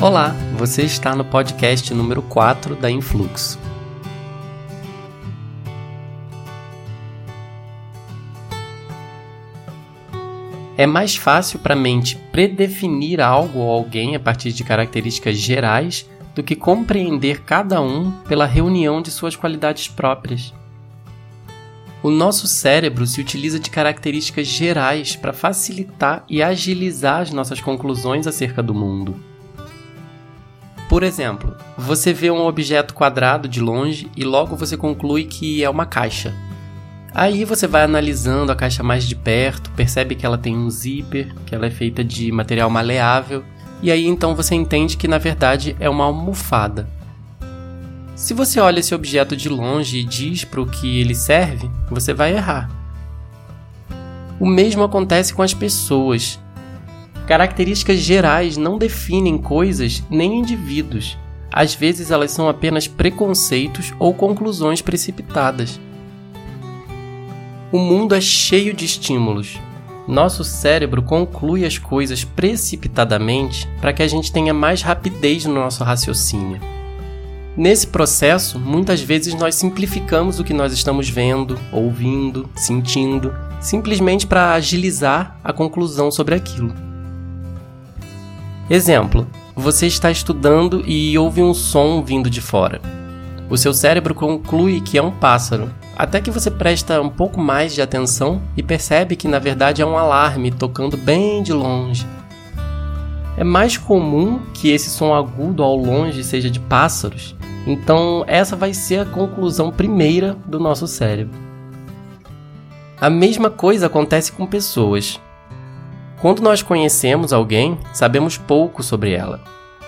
Olá, você está no podcast número 4 da Influxo. É mais fácil para a mente predefinir algo ou alguém a partir de características gerais do que compreender cada um pela reunião de suas qualidades próprias. O nosso cérebro se utiliza de características gerais para facilitar e agilizar as nossas conclusões acerca do mundo. Por exemplo, você vê um objeto quadrado de longe e logo você conclui que é uma caixa. Aí você vai analisando a caixa mais de perto, percebe que ela tem um zíper, que ela é feita de material maleável, e aí então você entende que na verdade é uma almofada. Se você olha esse objeto de longe e diz para o que ele serve, você vai errar. O mesmo acontece com as pessoas. Características gerais não definem coisas nem indivíduos. Às vezes elas são apenas preconceitos ou conclusões precipitadas. O mundo é cheio de estímulos. Nosso cérebro conclui as coisas precipitadamente para que a gente tenha mais rapidez no nosso raciocínio. Nesse processo, muitas vezes nós simplificamos o que nós estamos vendo, ouvindo, sentindo, simplesmente para agilizar a conclusão sobre aquilo. Exemplo: você está estudando e ouve um som vindo de fora. O seu cérebro conclui que é um pássaro, até que você presta um pouco mais de atenção e percebe que na verdade é um alarme tocando bem de longe. É mais comum que esse som agudo ao longe seja de pássaros, então essa vai ser a conclusão primeira do nosso cérebro. A mesma coisa acontece com pessoas. Quando nós conhecemos alguém, sabemos pouco sobre ela,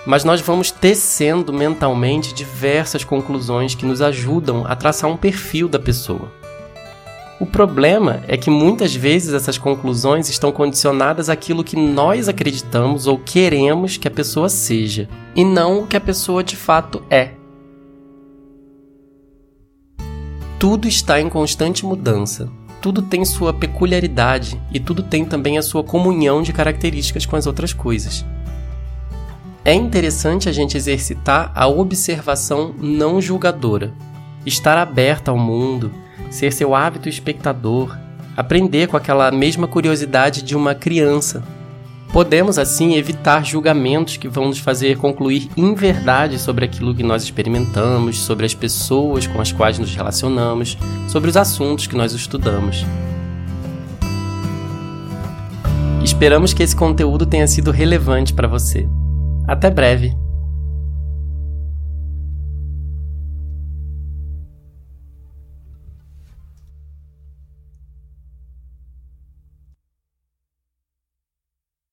mas nós vamos tecendo mentalmente diversas conclusões que nos ajudam a traçar um perfil da pessoa. O problema é que muitas vezes essas conclusões estão condicionadas àquilo que nós acreditamos ou queremos que a pessoa seja, e não o que a pessoa de fato é. Tudo está em constante mudança, tudo tem sua peculiaridade e tudo tem também a sua comunhão de características com as outras coisas. É interessante a gente exercitar a observação não julgadora, estar aberta ao mundo, ser seu hábito espectador, aprender com aquela mesma curiosidade de uma criança Podemos assim evitar julgamentos que vão nos fazer concluir inverdades sobre aquilo que nós experimentamos, sobre as pessoas com as quais nos relacionamos, sobre os assuntos que nós estudamos. Esperamos que esse conteúdo tenha sido relevante para você. Até breve!